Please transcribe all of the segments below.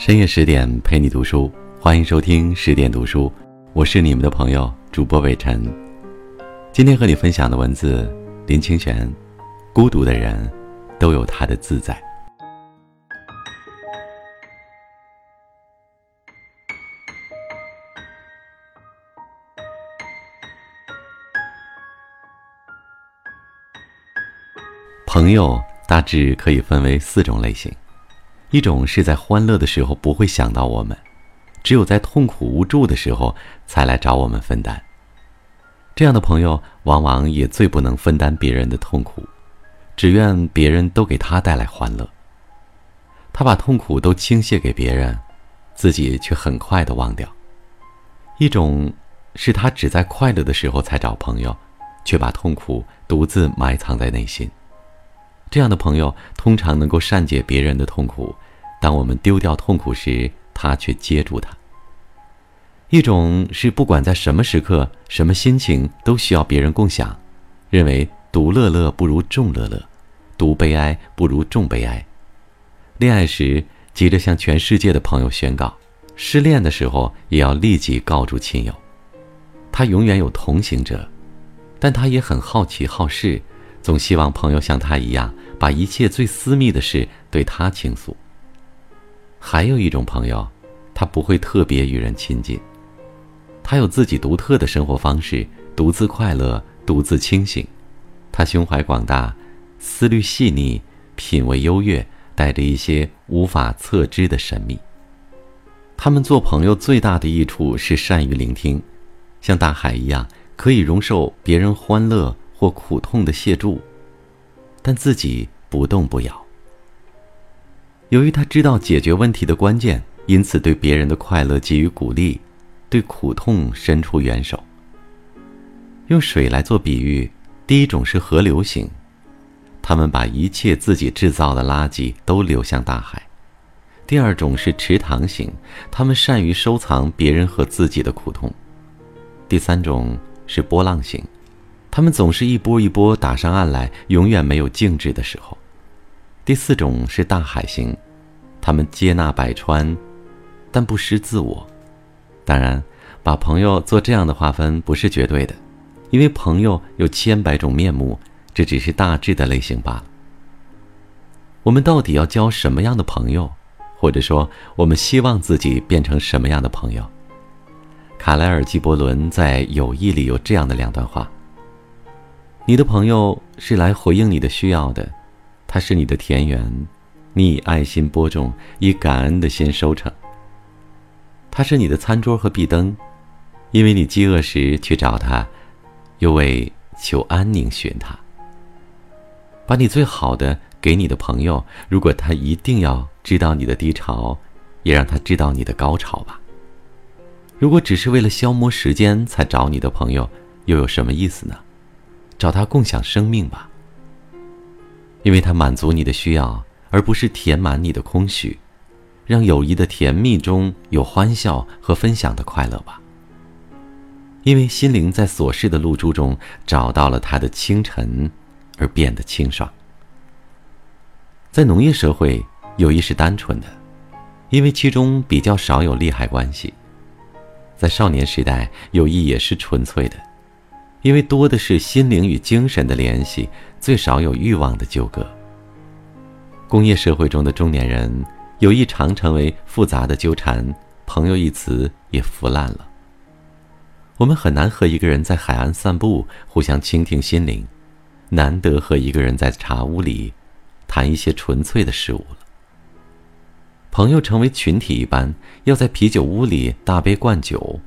深夜十点陪你读书，欢迎收听十点读书，我是你们的朋友主播伟晨。今天和你分享的文字，林清玄，孤独的人都有他的自在。朋友大致可以分为四种类型，一种是在欢乐的时候不会想到我们，只有在痛苦无助的时候才来找我们分担。这样的朋友往往也最不能分担别人的痛苦，只愿别人都给他带来欢乐。他把痛苦都倾泻给别人，自己却很快的忘掉。一种是他只在快乐的时候才找朋友，却把痛苦独自埋藏在内心。这样的朋友通常能够善解别人的痛苦，当我们丢掉痛苦时，他却接住它。一种是不管在什么时刻、什么心情都需要别人共享，认为独乐乐不如众乐乐，独悲哀不如众悲哀。恋爱时急着向全世界的朋友宣告，失恋的时候也要立即告诉亲友。他永远有同行者，但他也很好奇好事。总希望朋友像他一样，把一切最私密的事对他倾诉。还有一种朋友，他不会特别与人亲近，他有自己独特的生活方式，独自快乐，独自清醒。他胸怀广大，思虑细腻，品味优越，带着一些无法测知的神秘。他们做朋友最大的益处是善于聆听，像大海一样，可以容受别人欢乐。或苦痛的谢助，但自己不动不摇。由于他知道解决问题的关键，因此对别人的快乐给予鼓励，对苦痛伸出援手。用水来做比喻，第一种是河流型，他们把一切自己制造的垃圾都流向大海；第二种是池塘型，他们善于收藏别人和自己的苦痛；第三种是波浪型。他们总是一波一波打上岸来，永远没有静止的时候。第四种是大海型，他们接纳百川，但不失自我。当然，把朋友做这样的划分不是绝对的，因为朋友有千百种面目，这只是大致的类型罢了。我们到底要交什么样的朋友，或者说，我们希望自己变成什么样的朋友？卡莱尔·基伯伦在《友谊》里有这样的两段话。你的朋友是来回应你的需要的，他是你的田园，你以爱心播种，以感恩的心收成。他是你的餐桌和壁灯，因为你饥饿时去找他，又为求安宁寻他。把你最好的给你的朋友，如果他一定要知道你的低潮，也让他知道你的高潮吧。如果只是为了消磨时间才找你的朋友，又有什么意思呢？找他共享生命吧，因为他满足你的需要，而不是填满你的空虚，让友谊的甜蜜中有欢笑和分享的快乐吧。因为心灵在琐事的露珠中找到了它的清晨，而变得清爽。在农业社会，友谊是单纯的，因为其中比较少有利害关系；在少年时代，友谊也是纯粹的。因为多的是心灵与精神的联系，最少有欲望的纠葛。工业社会中的中年人，友谊常成为复杂的纠缠，朋友一词也腐烂了。我们很难和一个人在海岸散步，互相倾听心灵，难得和一个人在茶屋里，谈一些纯粹的事物了。朋友成为群体一般，要在啤酒屋里大杯灌酒。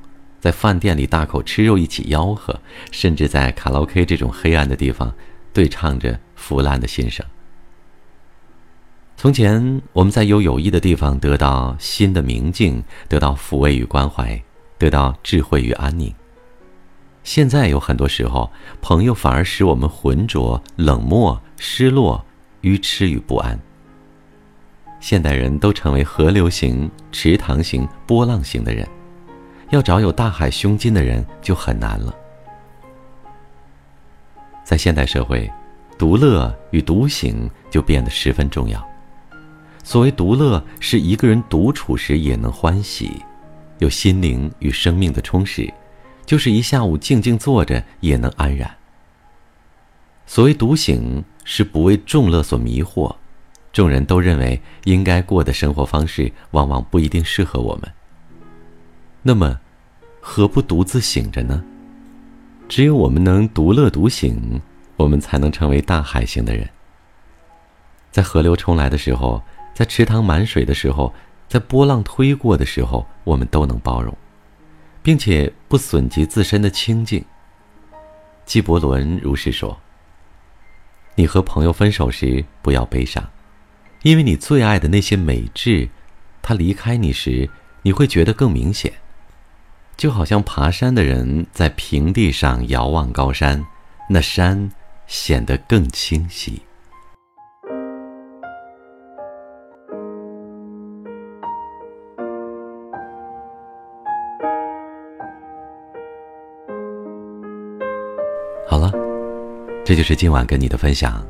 在饭店里大口吃肉，一起吆喝，甚至在卡拉 OK 这种黑暗的地方，对唱着腐烂的心声。从前，我们在有友谊的地方得到心的明净，得到抚慰与关怀，得到智慧与安宁。现在有很多时候，朋友反而使我们浑浊、冷漠、失落、愚痴与不安。现代人都成为河流型、池塘型、波浪型的人。要找有大海胸襟的人就很难了。在现代社会，独乐与独醒就变得十分重要。所谓独乐，是一个人独处时也能欢喜，有心灵与生命的充实，就是一下午静静坐着也能安然。所谓独醒，是不为众乐所迷惑，众人都认为应该过的生活方式，往往不一定适合我们。那么，何不独自醒着呢？只有我们能独乐独醒，我们才能成为大海型的人。在河流冲来的时候。在池塘满水的时候，在波浪推过的时候，我们都能包容，并且不损及自身的清净。纪伯伦如是说：“你和朋友分手时不要悲伤，因为你最爱的那些美质，他离开你时，你会觉得更明显。就好像爬山的人在平地上遥望高山，那山显得更清晰。”好了，这就是今晚跟你的分享，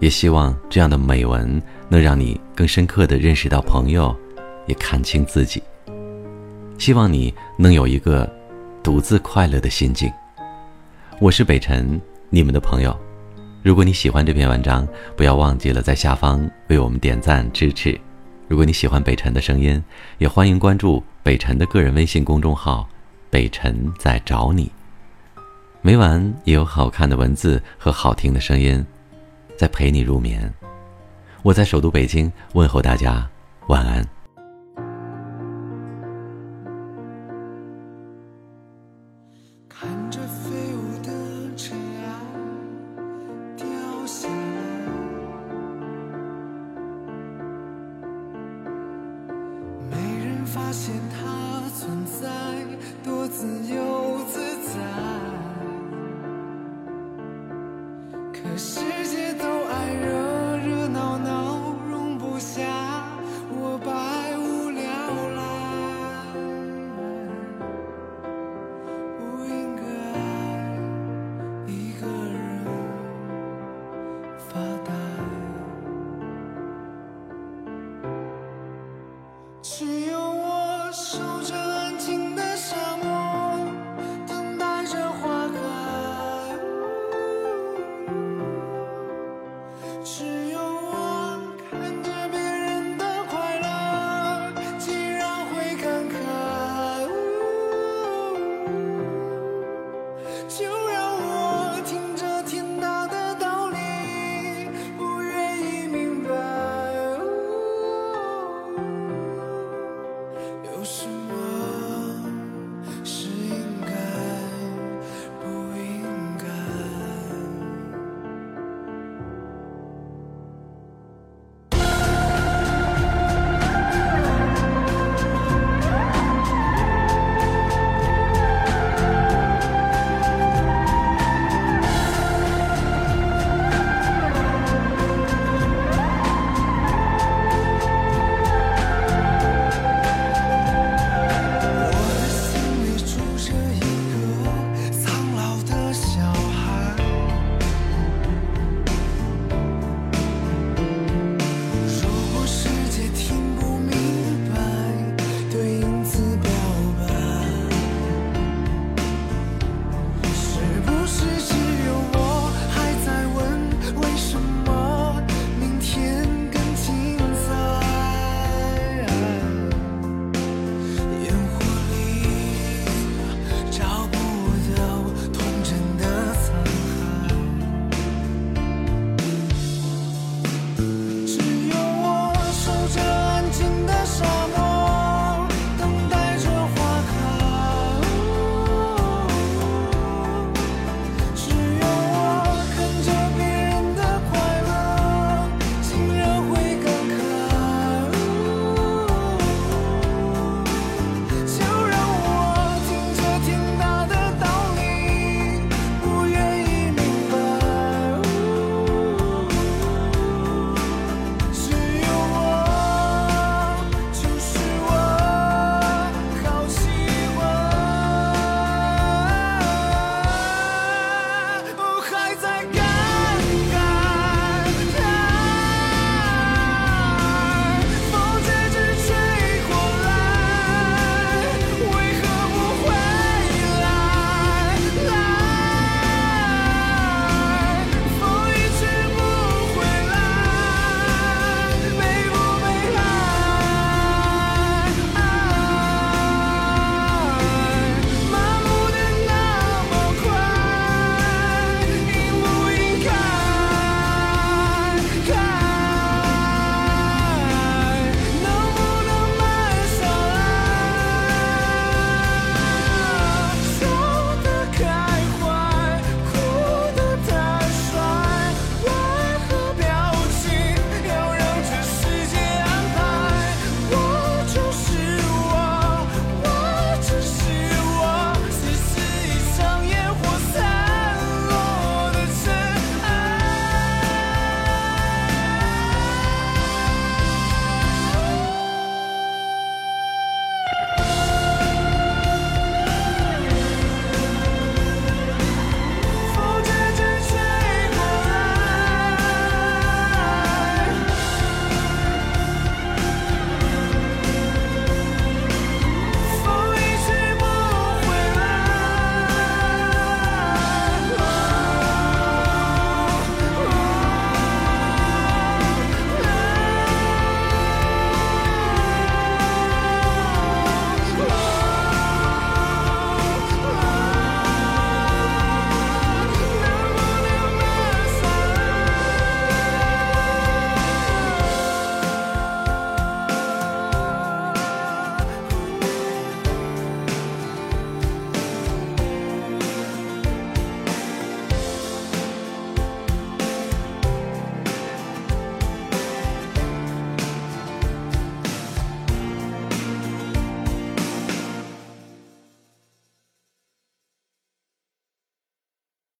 也希望这样的美文能让你更深刻的认识到朋友，也看清自己。希望你能有一个独自快乐的心境。我是北辰，你们的朋友。如果你喜欢这篇文章，不要忘记了在下方为我们点赞支持。如果你喜欢北辰的声音，也欢迎关注北辰的个人微信公众号“北辰在找你”。每晚也有好看的文字和好听的声音，在陪你入眠。我在首都北京问候大家，晚安。可世界都爱热热闹闹容不下我百无聊赖。不应该一个人发呆。只有